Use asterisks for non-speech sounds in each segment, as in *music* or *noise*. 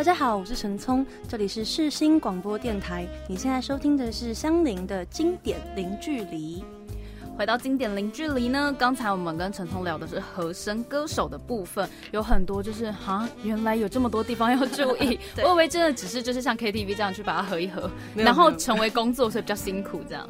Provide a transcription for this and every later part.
大家好，我是陈聪，这里是世新广播电台。你现在收听的是相邻的经典零距离。回到经典零距离呢，刚才我们跟陈聪聊的是和声歌手的部分，有很多就是哈，原来有这么多地方要注意。*laughs* 我以为真的只是就是像 KTV 这样去把它合一合，然后成为工作，所以比较辛苦这样。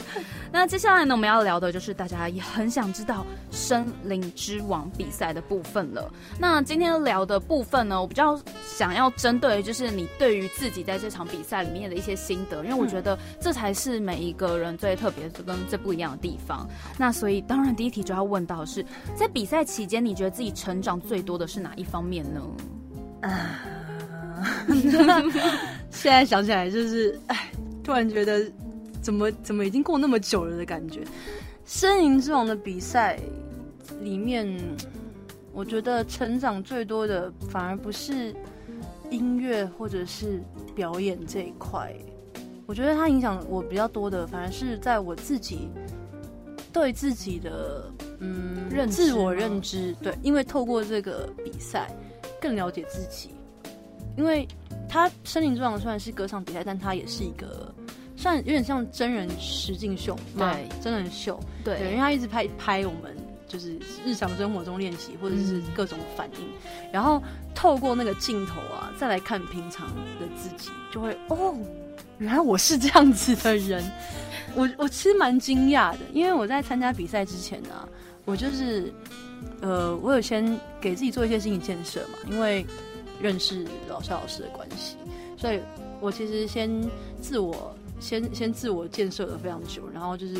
那接下来呢，我们要聊的就是大家也很想知道森林之王比赛的部分了。那今天聊的部分呢，我比较想要针对就是你对于自己在这场比赛里面的一些心得，因为我觉得这才是每一个人最特别、跟最不一样的地方。那所以，当然第一题就要问到是在比赛期间，你觉得自己成长最多的是哪一方面呢？啊，*laughs* 现在想起来就是，哎，突然觉得怎么怎么已经过那么久了的感觉。森林之王的比赛里面，我觉得成长最多的反而不是音乐或者是表演这一块，我觉得它影响我比较多的，反而是在我自己。对自己的嗯认自我认知，对，因为透过这个比赛更了解自己。因为他《森林之王》虽然是歌唱比赛，但他也是一个算有点像真人实境秀，对，真人秀，对，因为他一直拍拍我们就是日常生活中练习或者是各种反应，然后透过那个镜头啊，再来看平常的自己，就会哦，原来我是这样子的人。我我其实蛮惊讶的，因为我在参加比赛之前呢，我就是，呃，我有先给自己做一些心理建设嘛，因为认识老肖老师的关系，所以我其实先自我先先自我建设了非常久，然后就是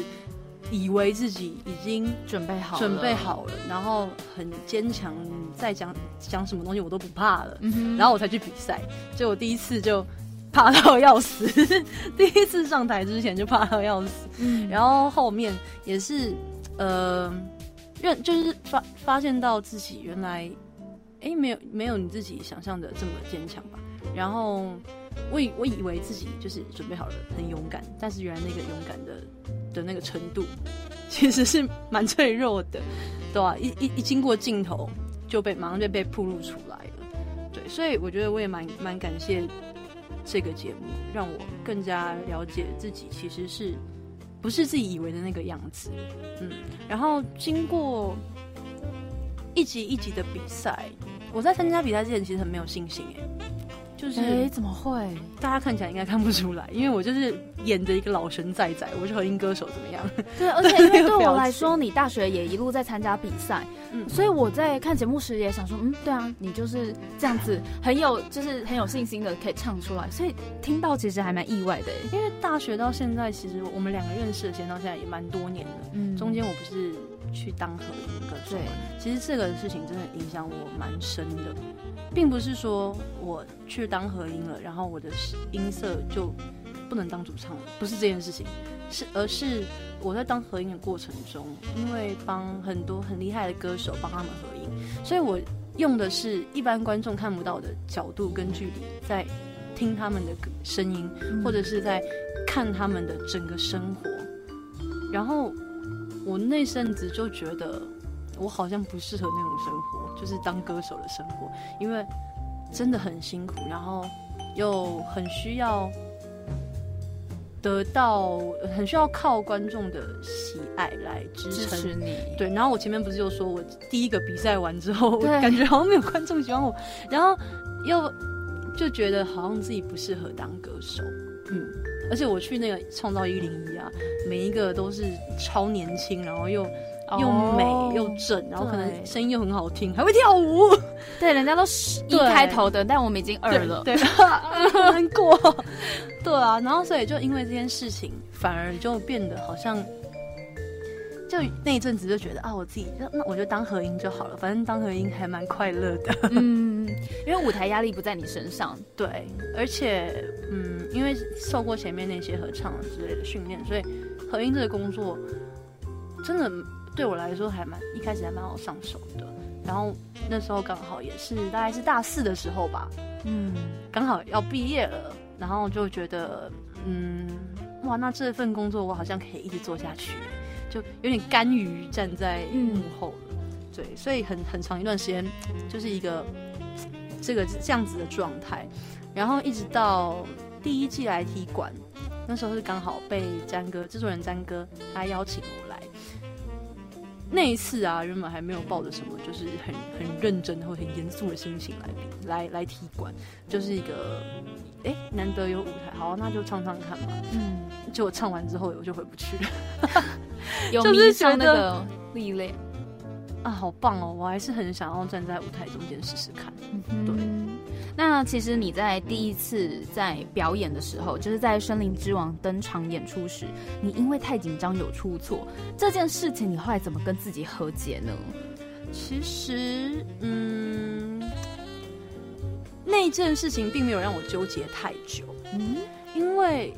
以为自己已经准备好准备好了，然后很坚强，再讲讲什么东西我都不怕了，然后我才去比赛，就我第一次就。怕到要死，*laughs* 第一次上台之前就怕到要死，嗯，然后后面也是，呃，认就是发发现到自己原来，哎，没有没有你自己想象的这么坚强吧。然后我以我以为自己就是准备好了，很勇敢，但是原来那个勇敢的的那个程度，*laughs* 其实是蛮脆弱的，对吧？一一一经过镜头就被马上就被暴露出来了，对，所以我觉得我也蛮蛮感谢。这个节目让我更加了解自己，其实是不是自己以为的那个样子。嗯，然后经过一集一集的比赛，我在参加比赛之前其实很没有信心哎。就是哎，怎么会？大家看起来应该看不出来，因为我就是演的一个老神在在，我是和音歌手怎么样？对，而且因为 *laughs* 对我来说，你大学也一路在参加比赛，嗯，所以我在看节目时也想说，嗯，对啊，你就是这样子，很有就是很有信心的可以唱出来，所以听到其实还蛮意外的。因为大学到现在，其实我们两个认识的，时间到现在也蛮多年的，嗯，中间我不是去当和音歌手，对，其实这个事情真的影响我蛮深的。并不是说我去当和音了，然后我的音色就不能当主唱了，不是这件事情，是而是我在当和音的过程中，因为帮很多很厉害的歌手帮他们合音，所以我用的是一般观众看不到的角度跟距离，在听他们的声音，或者是在看他们的整个生活，然后我那阵子就觉得。我好像不适合那种生活，就是当歌手的生活，因为真的很辛苦，然后又很需要得到，很需要靠观众的喜爱来支撑你。对，然后我前面不是就说我第一个比赛完之后，感觉好像没有观众喜欢我，然后又就觉得好像自己不适合当歌手。嗯，而且我去那个创造一零一啊，每一个都是超年轻，然后又。又美又正，然后可能声音又很好听，还会跳舞。对，人家都是一开头的，但我们已经二了，对，*laughs* 难过。对啊，然后所以就因为这件事情，反而就变得好像，就那一阵子就觉得啊，我自己那我就当和音就好了，反正当和音还蛮快乐的。嗯，因为舞台压力不在你身上。对，而且嗯，因为受过前面那些合唱之类的训练，所以和音这个工作真的。对我来说还蛮一开始还蛮好上手的，然后那时候刚好也是大概是大四的时候吧，嗯，刚好要毕业了，然后就觉得，嗯，哇，那这份工作我好像可以一直做下去，就有点甘于站在幕后了，对，所以很很长一段时间就是一个这个这样子的状态，然后一直到第一季来踢馆，那时候是刚好被詹哥制作人詹哥他邀请我来。那一次啊，原本还没有抱着什么，就是很很认真或很严肃的心情来来来踢馆，就是一个哎难得有舞台，好那就唱唱看嘛。嗯，结果唱完之后我就回不去了，*laughs* 有 *laughs* 迷上那个力量啊，好棒哦！我还是很想要站在舞台中间试试看。对。那其实你在第一次在表演的时候，就是在《森林之王》登场演出时，你因为太紧张有出错这件事情，你后来怎么跟自己和解呢？其实，嗯，那件事情并没有让我纠结太久。嗯，因为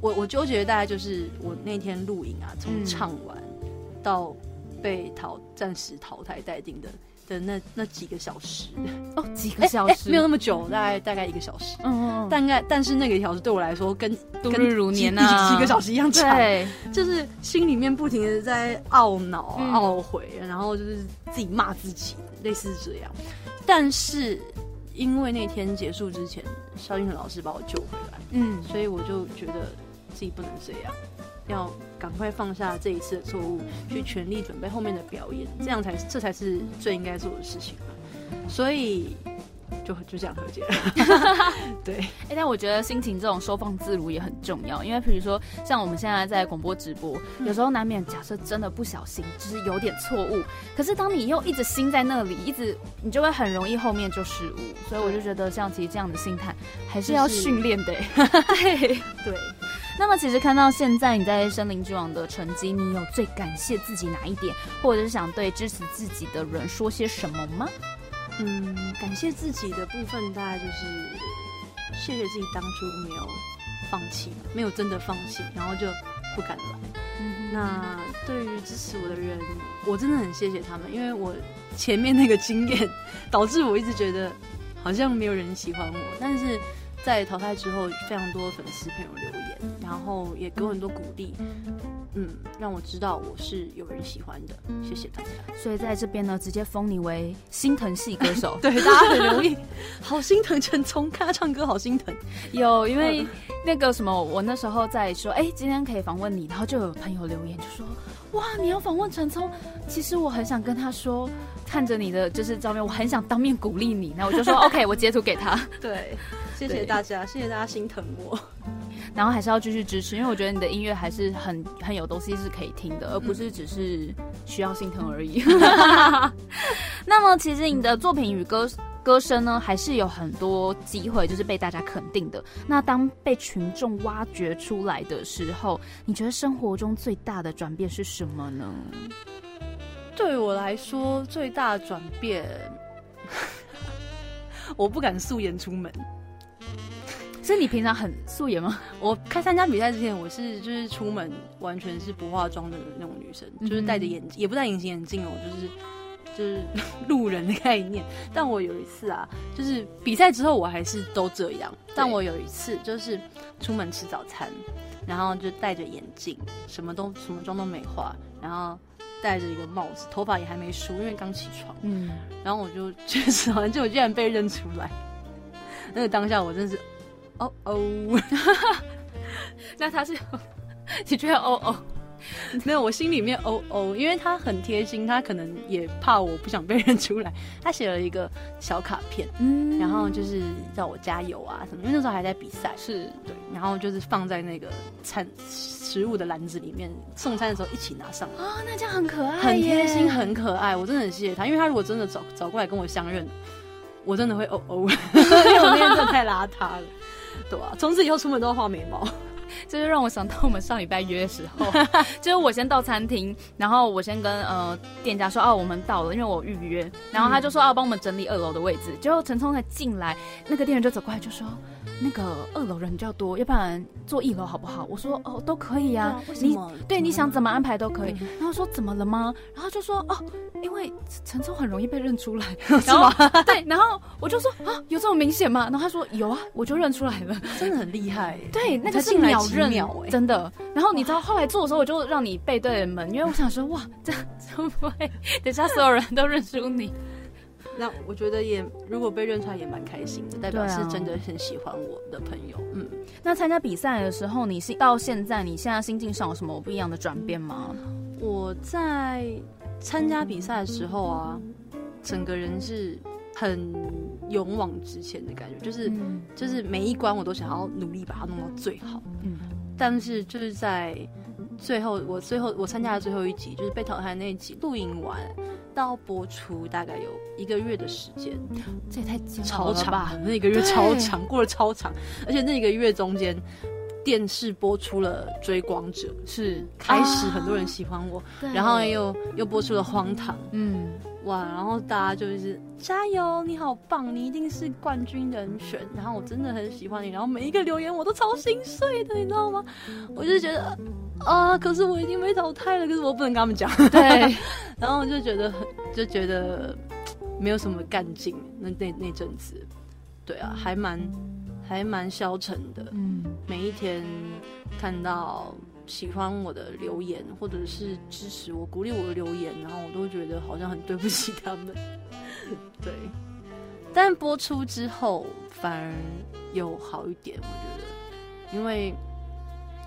我我纠结大概就是我那天录影啊，从唱完到被淘暂时淘汰待定的。的那那几个小时哦，几个小时没有那么久，大概大概一个小时。嗯嗯，大概但是那个小时对我来说跟度日如年啊，几个小时一样长。对，就是心里面不停的在懊恼、懊悔，然后就是自己骂自己，类似这样。但是因为那天结束之前，肖英老师把我救回来，嗯，所以我就觉得自己不能这样。要赶快放下这一次的错误，去全力准备后面的表演，这样才这才是最应该做的事情所以就就这样和解了。*laughs* 对，哎，但我觉得心情这种收放自如也很重要，因为比如说像我们现在在广播直播，有时候难免假设真的不小心就是有点错误，可是当你又一直心在那里，一直你就会很容易后面就失误。所以我就觉得像其实这样的心态还是要训练的。对 *laughs* 对。*laughs* 那么，其实看到现在你在森林之王的成绩，你有最感谢自己哪一点，或者是想对支持自己的人说些什么吗？嗯，感谢自己的部分，大概就是谢谢自己当初没有放弃，没有真的放弃，然后就不敢来。那对于支持我的人，我真的很谢谢他们，因为我前面那个经验，导致我一直觉得好像没有人喜欢我，但是。在淘汰之后，非常多粉丝朋友留言，然后也给我很多鼓励，嗯，让我知道我是有人喜欢的，谢谢大家。所以在这边呢，直接封你为心疼系歌手，*laughs* 对，大家很容易，好心疼陈聪，看他唱歌好心疼。有，因为那个什么，我那时候在说，哎，今天可以访问你，然后就有朋友留言就说，哇，你要访问陈聪，其实我很想跟他说，看着你的就是照片，我很想当面鼓励你，那我就说 *laughs* OK，我截图给他。对。谢谢大家，谢谢大家心疼我，然后还是要继续支持，因为我觉得你的音乐还是很很有东西是可以听的，而不是只是需要心疼而已。*laughs* 那么，其实你的作品与歌歌声呢，还是有很多机会就是被大家肯定的。那当被群众挖掘出来的时候，你觉得生活中最大的转变是什么呢？对我来说，最大的转变，*laughs* 我不敢素颜出门。是你平常很素颜吗？*laughs* 我开参加比赛之前，我是就是出门完全是不化妆的那种女生，就是戴着眼镜，也不戴隐形眼镜哦，就是就是 *laughs* 路人的概念。但我有一次啊，就是比赛之后我还是都这样。但我有一次就是出门吃早餐，然后就戴着眼镜，什么都什么妆都没化，然后戴着一个帽子，头发也还没梳，因为刚起床。嗯，然后我就去吃完，结果竟然被认出来。*laughs* 那个当下我真是。哦哦，*laughs* 那他是 *laughs* 你觉得哦哦？*laughs* 没有，我心里面哦哦，因为他很贴心，他可能也怕我不想被认出来，他写了一个小卡片，嗯，然后就是叫我加油啊什么，因为那时候还在比赛，是。对，然后就是放在那个餐食物的篮子里面，送餐的时候一起拿上来。啊，那这样很可爱，很贴心，很可爱，我真的很谢谢他，因为他如果真的找找过来跟我相认，我真的会哦哦，因为我那天真的太邋遢了。对啊，从此以后出门都要画眉毛，*laughs* 这就让我想到我们上礼拜约的时候，*laughs* 就是我先到餐厅，然后我先跟呃店家说哦我们到了，因为我预约，然后他就说啊帮我们整理二楼的位置，结果陈聪才进来，那个店员就走过来就说。那个二楼人比较多，要不然坐一楼好不好？我说哦，都可以呀。你对你想怎么安排都可以。然后说怎么了吗？然后就说哦，因为陈冲很容易被认出来，*laughs* 是吗？对。然后我就说啊，有这么明显吗？然后他说有啊，我就认出来了，*laughs* 真的很厉害。*laughs* 对，那个是秒认，真的。然后你知道后来做的时候，我就让你背对门，因为我想说哇，这样会不会等下所有人都认出你？那我觉得也如果被认出来也蛮开心的，代表是真的很喜欢我的朋友。嗯，那参加比赛的时候，你是到现在你现在心境上有什么不一样的转变吗？我在参加比赛的时候啊，整个人是很勇往直前的感觉，就是就是每一关我都想要努力把它弄到最好。嗯，但是就是在最后，我最后我参加的最后一集，就是被淘汰那一集，录影完到播出大概有一个月的时间，这也太超长吧？那一个月超长，过了超长，而且那一个月中间。电视播出了《追光者》，是开始很多人喜欢我，然后又又播出了《荒唐》，嗯，哇，然后大家就是加油，你好棒，你一定是冠军人选，然后我真的很喜欢你，然后每一个留言我都超心碎的，你知道吗？我就觉得啊，可是我已经被淘汰了，可是我不能跟他们讲，对，*laughs* 然后我就觉得很就觉得没有什么干劲，那那那阵子，对啊，还蛮。还蛮消沉的，嗯，每一天看到喜欢我的留言，或者是支持我、鼓励我的留言，然后我都觉得好像很对不起他们，*laughs* 对。但播出之后反而有好一点，我觉得，因为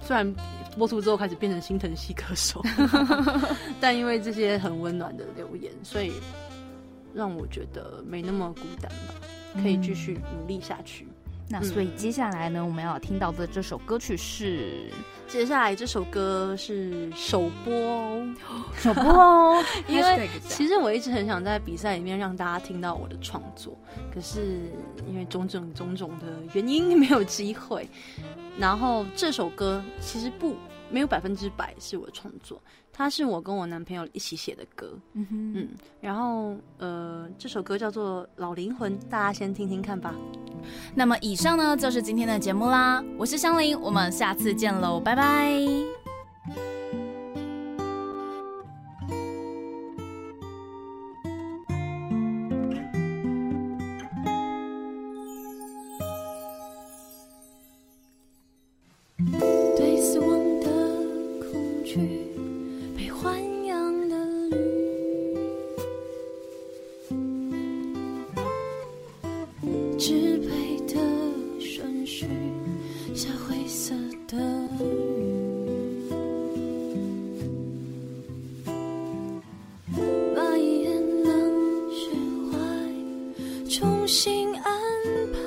虽然播出之后开始变成心疼系歌手，*laughs* 但因为这些很温暖的留言，所以让我觉得没那么孤单吧，可以继续努力下去。那所以接下来呢，我们要听到的这首歌曲是，接下来这首歌是首播哦，首播哦，*laughs* 因为其实我一直很想在比赛里面让大家听到我的创作，可是因为种种种种的原因没有机会。然后这首歌其实不没有百分之百是我创作，它是我跟我男朋友一起写的歌。嗯哼，嗯，然后呃，这首歌叫做《老灵魂》，大家先听听看吧。那么以上呢，就是今天的节目啦。我是香菱，我们下次见喽，拜拜。去被豢养的驴。支配的顺序，下灰色的雨，把眼能释怀，重新安排。